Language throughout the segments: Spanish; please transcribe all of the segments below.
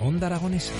Onda Aragonesa.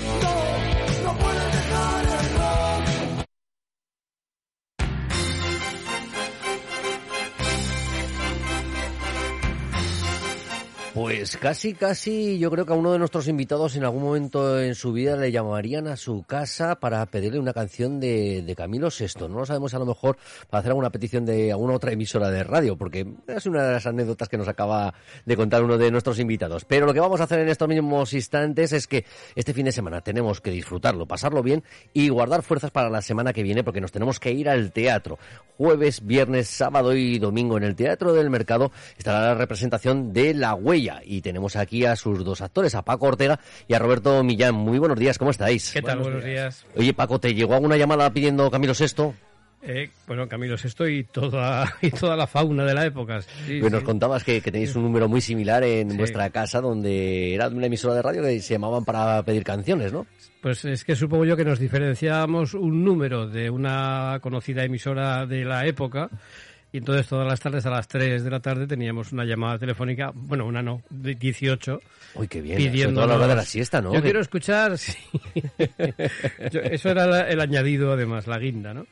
Pues casi, casi yo creo que a uno de nuestros invitados en algún momento en su vida le llamarían a su casa para pedirle una canción de, de Camilo VI. No lo sabemos a lo mejor para hacer alguna petición de alguna otra emisora de radio, porque es una de las anécdotas que nos acaba de contar uno de nuestros invitados. Pero lo que vamos a hacer en estos mismos instantes es que este fin de semana tenemos que disfrutarlo, pasarlo bien y guardar fuerzas para la semana que viene porque nos tenemos que ir al teatro. Jueves, viernes, sábado y domingo en el Teatro del Mercado estará la representación de La Huella y tenemos aquí a sus dos actores, a Paco Ortega y a Roberto Millán. Muy buenos días, ¿cómo estáis? ¿Qué tal? Buenos, días. Oye, Paco, ¿te llegó alguna llamada pidiendo Camilo VI? Eh, bueno, Camilo VI y toda, y toda la fauna de la época. Sí, pues nos contabas que, que, tenéis un número muy similar en vuestra casa, donde era una emisora de radio que se llamaban para pedir canciones, ¿no? Pues es que supongo yo que nos diferenciábamos un número de una conocida emisora de la época y entonces todas las tardes a las 3 de la tarde teníamos una llamada telefónica, bueno, una no, de 18. Uy, qué bien. Pidiendo la hora de la siesta, ¿no? Yo quiero escuchar, sí. eso era el añadido además, la guinda, ¿no?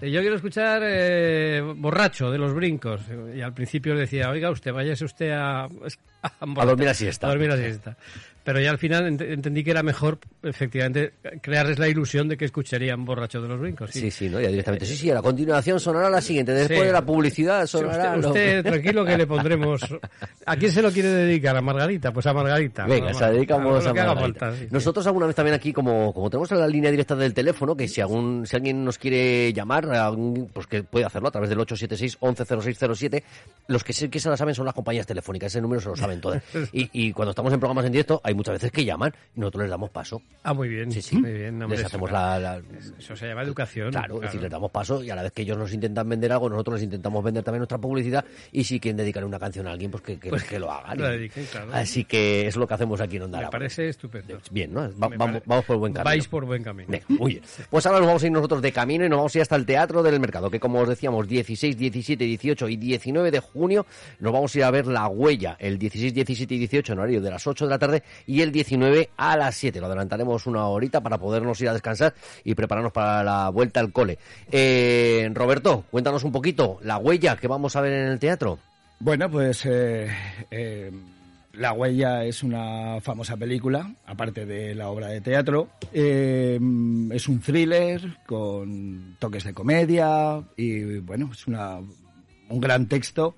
Yo quiero escuchar eh, Borracho de los Brincos. Y al principio decía, oiga usted, váyase usted a... A, a dormir siesta. A dormir la siesta. Pero ya al final ent entendí que era mejor, efectivamente, crearles la ilusión de que escucharían Borracho de los Brincos. Sí, sí, sí ¿no? ya directamente. Sí, sí, a la continuación sonará la siguiente. Después sí. de la publicidad sonará... Usted, usted tranquilo que le pondremos... ¿A quién se lo quiere dedicar? ¿A Margarita? Pues a Margarita. Venga, se la dedicamos a, a Margarita. Falta, sí, Nosotros alguna vez también aquí, como, como tenemos la línea directa del teléfono, que si, algún, si alguien nos quiere llamar, pues que puede hacerlo a través del 876 110607 los que sí que se la saben son las compañías telefónicas, ese número se lo saben todas. Y, y cuando estamos en programas en directo, hay muchas veces que llaman y nosotros les damos paso. Ah, muy bien. Sí, sí. Muy bien. No, les hacemos la, la, Eso se llama educación. Claro, claro, es decir, les damos paso y a la vez que ellos nos intentan vender algo, nosotros les intentamos vender también nuestra publicidad y si quieren dedicar una canción a alguien, pues que, que, pues que lo hagan. Lo dediquen, claro. Así que es lo que hacemos aquí en Onda Me parece estupendo. Bien, ¿no? Va, vamos, vamos, por buen camino. Vais por buen camino. Venga, muy bien. Pues ahora nos vamos a ir nosotros de camino y nos vamos a ir hasta el Teatro del Mercado, que como os decíamos, 16, 17, 18 y 19 de junio nos vamos a ir a ver La Huella, el 16, 17 y 18 en horario de las 8 de la tarde y el 19 a las 7. Lo adelantaremos una horita para podernos ir a descansar y prepararnos para la vuelta al cole. Eh, Roberto, cuéntanos un poquito, La Huella, que vamos a ver en el teatro? Bueno, pues... Eh, eh... La huella es una famosa película, aparte de la obra de teatro. Eh, es un thriller con toques de comedia y bueno, es una, un gran texto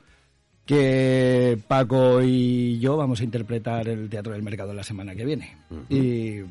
que Paco y yo vamos a interpretar el Teatro del Mercado la semana que viene. Uh -huh. Y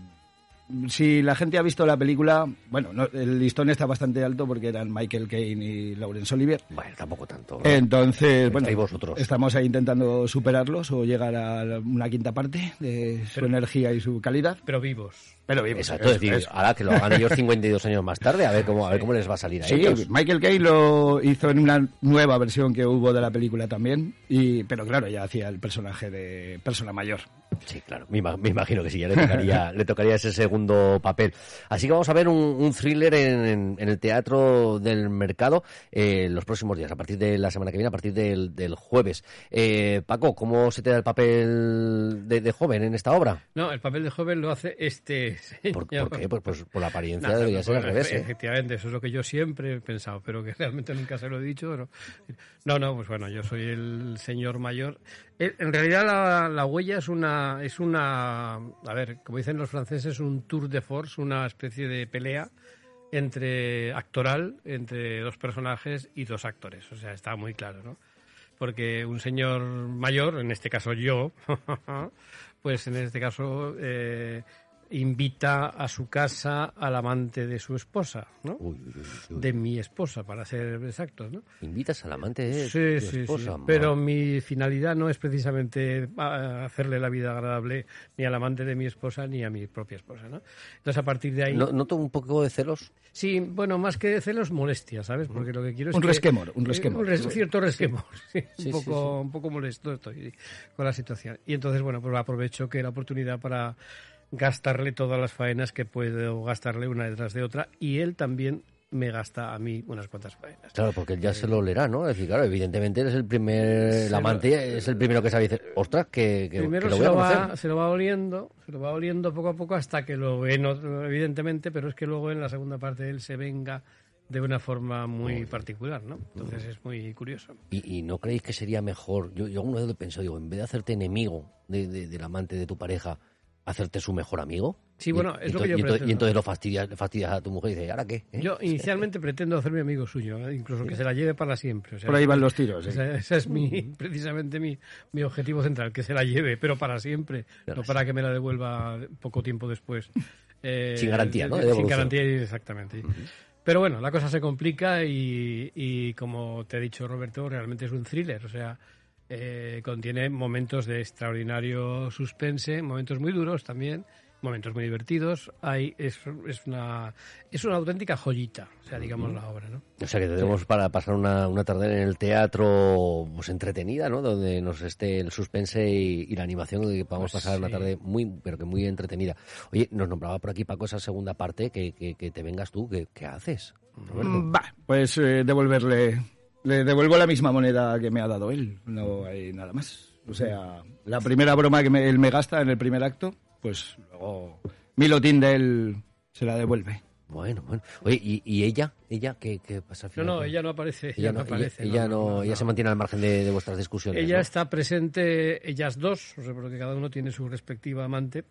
si la gente ha visto la película, bueno, no, el listón está bastante alto porque eran Michael Caine y Laurence Olivier. Bueno, tampoco tanto. ¿no? Entonces, bueno, vosotros? estamos ahí intentando superarlos o llegar a una quinta parte de su Pero- energía y su calidad. Pero vivos. Pero vivos. Exacto, es decir, ahora que lo hagan ellos 52 años más tarde, a ver cómo, a ver cómo les va a salir a Sí, ellos. Michael Caine lo hizo en una nueva versión que hubo de la película también, y pero claro, ya hacía el personaje de persona mayor. Sí, claro, me, ima- me imagino que sí, ya le tocaría, le tocaría ese segundo papel. Así que vamos a ver un, un thriller en, en- en el Teatro del Mercado eh, los próximos días, a partir de la semana que viene, a partir del, del jueves. Eh, Paco, ¿cómo se te da el papel de, de joven en esta obra? No, el papel de joven lo hace este ¿Por, señor. por qué? Pues, pues por la apariencia debería ser al revés. ¿eh? Efectivamente, eso es lo que yo siempre he pensado, pero que realmente nunca se lo he dicho. No, no, no, pues bueno, yo soy el señor mayor. Eh, En realidad la, la huella es una, es una, a ver, como dicen los franceses, un tour de force, una especie de pelea entre actoral, entre dos personajes y dos actores. O sea, está muy claro, ¿no? Porque un señor mayor, en este caso yo, pues en este caso eh, invita a su casa al amante de su esposa, ¿no? Uy, uy, uy, uy. De mi esposa, para ser exactos, ¿no? Invitas al amante de Sí, tu sí, esposa. sí. Pero mi finalidad no es precisamente ah, hacerle la vida agradable ni al amante de mi esposa ni a mi propia esposa, ¿no? Entonces, a partir de ahí... ¿No- ¿Noto un poco de celos? Sí, bueno, más que de celos, molestia, ¿sabes? Porque lo que quiero es Un que- resquemor, un eh, resquemor. Un, res- cierto resquemor, sí, Sí, un, poco, sí, sí. un poco molesto estoy con la situación. Y entonces, bueno, pues aprovecho que la oportunidad para gastarle todas las faenas que puedo gastarle una detrás de otra y él también me gasta a mí unas cuantas faenas. Claro, porque él ya se lo leerá, ¿no? Es decir, claro, evidentemente eres el primer, el amante lo- es el primero que sabe decir, ostras, que, que, Primero que lo se, voy a lo va, se lo va oliendo, se lo va oliendo poco a poco hasta que lo ve, no- evidentemente, pero es que luego en la segunda parte él se venga de una forma muy particular, ¿no? Entonces es muy curioso. ¿Y, y no creéis que sería mejor? Yo, yo alguna vez lo he pensado, digo, en vez de hacerte enemigo de- de- del amante de tu pareja, hacerte su mejor amigo. Sí, bueno, Y- es lo y que yo entonces- y entonces, pretendo. y entonces lo fastidias, le fastidias a tu mujer y dices, ¿ahora qué? ¿Eh? Yo inicialmente pretendo hacerme amigo suyo, ¿eh? incluso que se la lleve para siempre. o sea, Por ahí van los tiros. ¿eh? Ese, ese es mi, precisamente mi, mi objetivo central, que se la lleve, pero para siempre, Claro, no para que me la devuelva poco tiempo después. Eh, Sin garantía, ¿no? de Sin garantía, exactamente. Pero bueno, la cosa se complica y, y como te he dicho, Roberto, realmente es un thriller, o sea, eh, contiene momentos de extraordinario suspense, momentos muy duros también, momentos muy divertidos. Hay, es, es, una, es una auténtica joyita, o sea, digamos la obra, ¿no? O sea que tendremos para pasar una, una tarde en el teatro pues entretenida, ¿no? Donde nos esté el suspense y, y la animación, que podamos Pues pasar una sí. tarde muy, pero que muy entretenida. Oye, nos nombraba por aquí Paco esa segunda parte, que, que, que te vengas tú, ¿qué, qué haces? Mm, Va, pues eh, devolverle. Le devuelvo la misma moneda que me ha dado él. No hay nada más. O sea, la primera broma que me- él me gasta en el primer acto, pues luego Milotín de él se la devuelve. Bueno, bueno. Oye, ¿y, y ella? ¿Ella qué, qué pasa al No, final? no, ella no aparece. Ella, Ella no, no, ella- aparece. ella no- ella se mantiene al margen de, de vuestras discusiones. Ella ¿no? está presente, ellas dos, o sea, porque cada uno tiene su respectiva amante.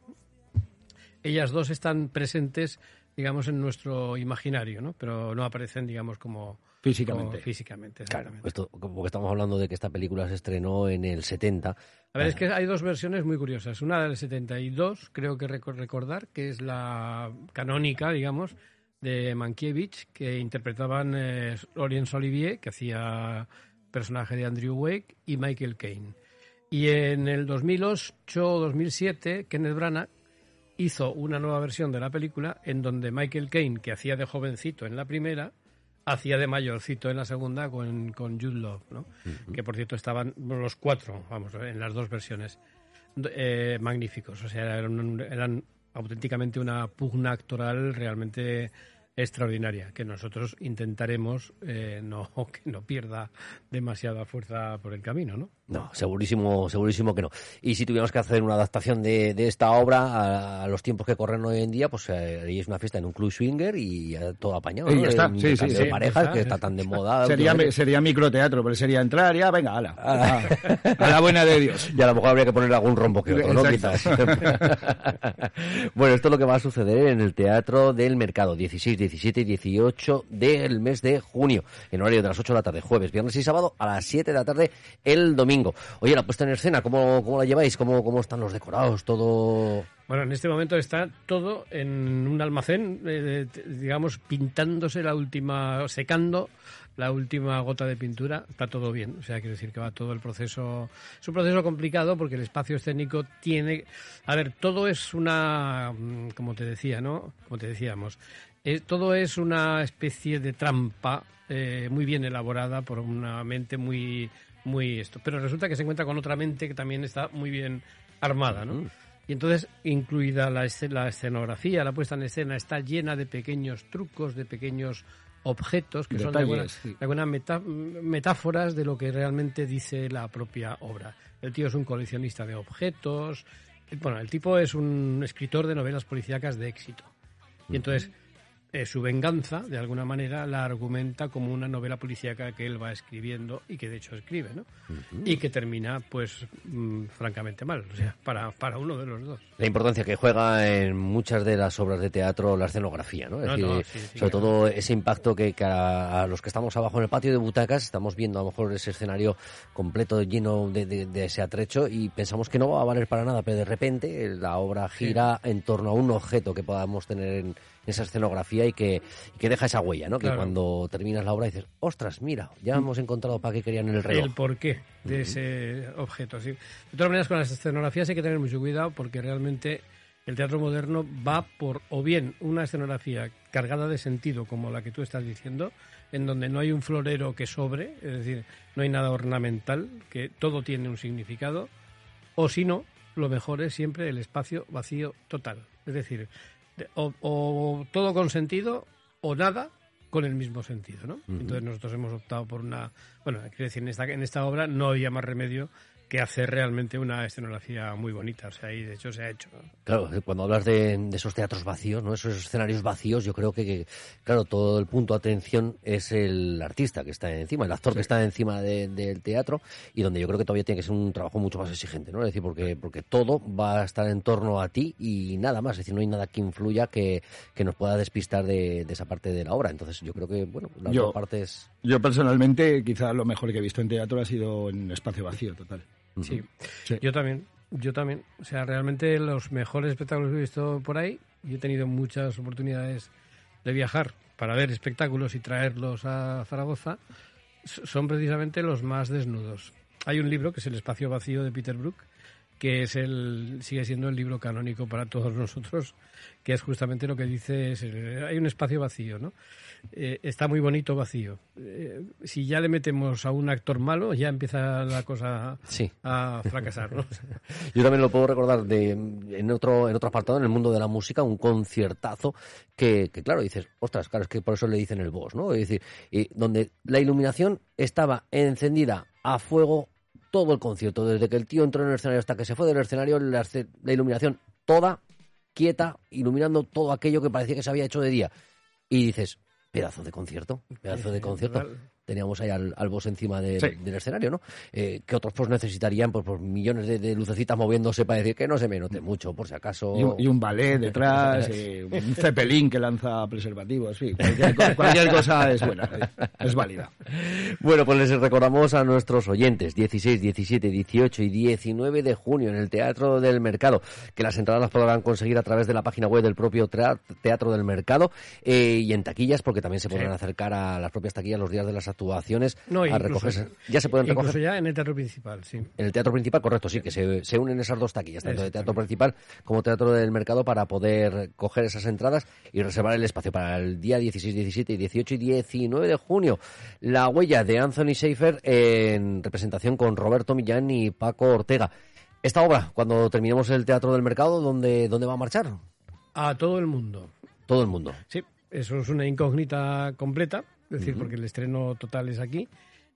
Ellas dos están presentes, digamos, en nuestro imaginario, ¿no? Pero no aparecen, digamos, como Físicamente. como físicamente, Claro, exactamente. esto, como que estamos hablando de que esta película se estrenó en el 70. A ver, es que hay dos versiones muy curiosas. Una del 72, creo que reco- recordar, que es la canónica, digamos, de Mankiewicz, que interpretaban eh, Laurence Olivier, que hacía personaje de Andrew Wake, y Michael Caine. Y en el 2008 o 2007, Kenneth Branagh hizo una nueva versión de la película en donde Michael Caine, que hacía de jovencito en la primera, hacía de mayorcito en la segunda con, con Jude Love, ¿no? Que por cierto estaban los cuatro, vamos, en las dos versiones, eh, magníficos. O sea, eran, eran auténticamente una pugna actoral realmente extraordinaria que nosotros intentaremos eh, no que no pierda demasiada fuerza por el camino, ¿no? No, segurísimo, segurísimo que no. Y si tuviéramos que hacer una adaptación de, de esta obra a, a los tiempos que corren hoy en día, pues eh, haríais una fiesta en un club swinger y todo apañado. Y ¿no? ya está, Un sí, sí, de sí. parejas Ya que está. está tan de moda. Sería, sería microteatro, pero sería entrar ya, venga, ala. A, a la buena de Dios. Y a lo mejor habría que poner algún rombo que otro, ¿no? Quizás. Bueno, esto es lo que va a suceder en el Teatro del Mercado, 16, 17 y 18 del mes de junio, en horario de las 8 de la tarde, jueves, viernes y sábado, a las 7 de la tarde el domingo. Oye, la puesta en escena, ¿cómo, cómo la lleváis? ¿Cómo, ¿Cómo están los decorados? Todo... Bueno, en este momento está todo en un almacén, eh, digamos, pintándose la última, secando la última gota de pintura, está todo bien. O sea, quiero decir que va todo el proceso. Es un proceso complicado porque el espacio escénico tiene. A ver, todo es una. mm, Como te decía, ¿no? Como te decíamos. eh, todo es una especie de trampa eh, muy bien elaborada por una mente muy. Muy esto. Pero resulta que se encuentra con otra mente que también está muy bien armada, ¿no? Y entonces, incluida la, esce- la escenografía, la puesta en escena, está llena de pequeños trucos, de pequeños objetos que son de Detalles, alguna, sí. meta- metáforas de lo que realmente dice la propia obra. El tío es un coleccionista de objetos. Bueno, el tipo es un escritor de novelas policíacas de éxito. Y entonces eh, su venganza, de alguna manera, la argumenta como una novela policíaca que él va escribiendo y que de hecho escribe, ¿no? Y que termina, pues, mm, francamente mal, o sea, para, para uno de los dos. La importancia que juega en muchas de las obras de teatro la escenografía, ¿no? Es No, decir, no, sí, sí, sobre claro. todo ese impacto que, que a, a los que estamos abajo en el patio de butacas estamos viendo a lo mejor ese escenario completo lleno de, de- de ese atrecho y pensamos que no va a valer para nada, pero de repente la obra gira en torno a un objeto que podamos tener en esa escenografía y que, y que deja esa huella, ¿no? Que cuando terminas la obra dices, ostras, mira, ya hemos encontrado para qué querían el reloj. el porqué de ese objeto. sí. De todas maneras, con las escenografías hay que tener mucho cuidado porque realmente el teatro moderno va por o bien una escenografía cargada de sentido, como la que tú estás diciendo, en donde no hay un florero que sobre, es decir, no hay nada ornamental, que todo tiene un significado, o si no, lo mejor es siempre el espacio vacío total. Es decir, de- o, o todo con sentido o nada, con el mismo sentido, ¿no? Entonces nosotros hemos optado por una, bueno, quiero decir, en esta, en esta obra no había más remedio que hacer realmente una escenografía muy bonita. O sea, y de hecho se ha hecho. Claro, cuando hablas de, esos teatros vacíos, ¿no? esos escenarios vacíos, yo creo que, claro, todo el punto de atención es el artista que está encima, el actor que está encima del teatro y donde yo creo que todavía tiene que ser un trabajo mucho más exigente, ¿no? Es decir, porque, porque todo va a estar en torno a ti y nada más, es decir, no hay nada que influya que, nos pueda despistar de, esa parte de la obra. Entonces yo creo que, bueno, las dos partes... Yo personalmente, quizá lo mejor que he visto en teatro ha sido en espacio vacío total. Sí. yo también, yo también. O sea, realmente los mejores espectáculos que he visto por ahí, y he tenido muchas oportunidades de viajar para ver espectáculos y traerlos a Zaragoza, son precisamente los más desnudos. Hay un libro que es El espacio vacío de Peter Brook, que es el sigue siendo el libro canónico para todos nosotros, que es justamente lo que dice, es hay un espacio vacío, ¿no? Eh, está muy bonito vacío. Eh, si ya le metemos a un actor malo, ya empieza la cosa a fracasar, ¿no? Yo también lo puedo recordar de, en otro en otro apartado, en el mundo de la música, un conciertazo que, que claro, dices, ostras, claro, es que por eso le dicen el boss, ¿no? Es decir, y donde la iluminación estaba encendida a fuego todo el concierto, desde que el tío entró en el escenario hasta que se fue del escenario, la, iluminación toda quieta, iluminando todo aquello que parecía que se había hecho de día. Y dices, pedazo de concierto, pedazo de concierto teníamos ahí al, al boss encima del escenario, ¿no? Eh, que otros pues necesitarían pues, pues millones de, lucecitas moviéndose para decir que no se me note mucho, por si acaso. Y un, ballet detrás, eh, un cepelín que lanza preservativos, sí, cualquier, cosa es buena, es, válida. Bueno, pues les recordamos a nuestros oyentes, 16, 17, 18 y 19 de junio en el Teatro del Mercado, que las entradas las podrán conseguir a través de la página web del propio Teatro del Mercado eh, y en taquillas, porque también se podrán acercar a las propias taquillas los días de las actuaciones no, a recogerse. Ya se pueden recoger. ya en el teatro principal, sí. En el teatro principal, correcto, sí, que se, se unen esas dos taquillas, tanto de teatro principal como teatro del mercado, para poder coger esas entradas y reservar el espacio para el día 16, 17, 18 y 19 de junio. La huella de Anthony Schaefer en representación con Roberto Millán y Paco Ortega. Esta obra, cuando terminemos el teatro del mercado, ¿dónde, dónde va a marchar? A todo el mundo. Todo el mundo. Sí, eso es una incógnita completa es decir, porque el estreno total es aquí.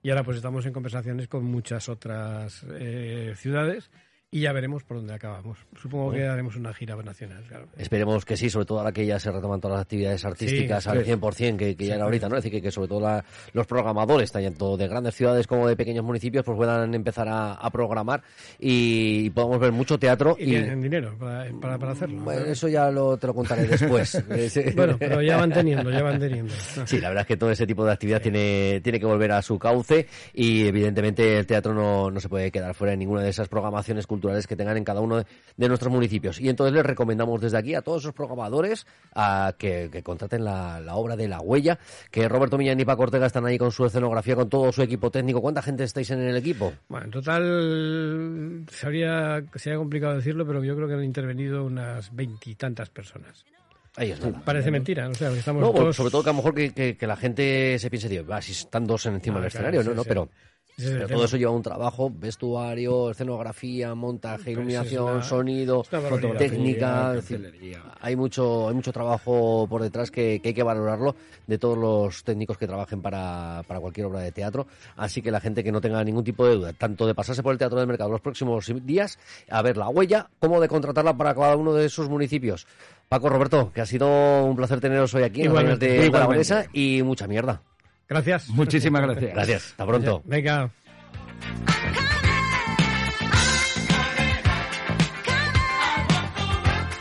Y ahora pues estamos en conversaciones con muchas otras eh, ciudades y ya veremos por dónde acabamos. Supongo que haremos una gira nacional, claro. Esperemos que sí, sobre todo ahora que ya se retoman todas las actividades artísticas al 100%, que, que ya era ahorita, ¿no? Es decir, que, sobre todo los programadores, tanto de grandes ciudades como de pequeños municipios, pues puedan empezar a, programar y podamos ver mucho teatro. Y, en dinero para, para, hacerlo. Bueno, eso ya lo, te lo contaré después. bueno, pero ya van teniendo, ya van teniendo. Sí, la verdad es que todo ese tipo de actividad tiene, tiene que volver a su cauce y evidentemente el teatro no, no se puede quedar fuera de ninguna de esas programaciones culturales culturales que tengan en cada uno de, nuestros municipios. Y entonces les recomendamos desde aquí a todos esos programadores a que, contraten la, obra de La Huella, que Roberto Millán y Paco Ortega están ahí con su escenografía, con todo su equipo técnico. ¿Cuánta gente estáis en el equipo? Bueno, en total sería, sería complicado decirlo, pero yo creo que han intervenido unas veintitantas personas. Ahí es Parece mentira, o sea, estamos sobre todo que a lo mejor que, la gente se piense, va, si están dos encima ah, del escenario, ¿no? no pero pero todo eso lleva un trabajo, vestuario, escenografía, montaje, iluminación, sonido, técnica. hay mucho, hay mucho trabajo por detrás que, hay que valorarlo de todos los técnicos que trabajen para, para, cualquier obra de teatro. Así que la gente que no tenga ningún tipo de duda, tanto de pasarse por el teatro del mercado los próximos días, a ver la huella, como de contratarla para cada uno de sus municipios. Paco Roberto, que ha sido un placer teneros hoy aquí en los de la y mucha mierda. Gracias. Muchísimas gracias. Gracias. Hasta pronto. Venga.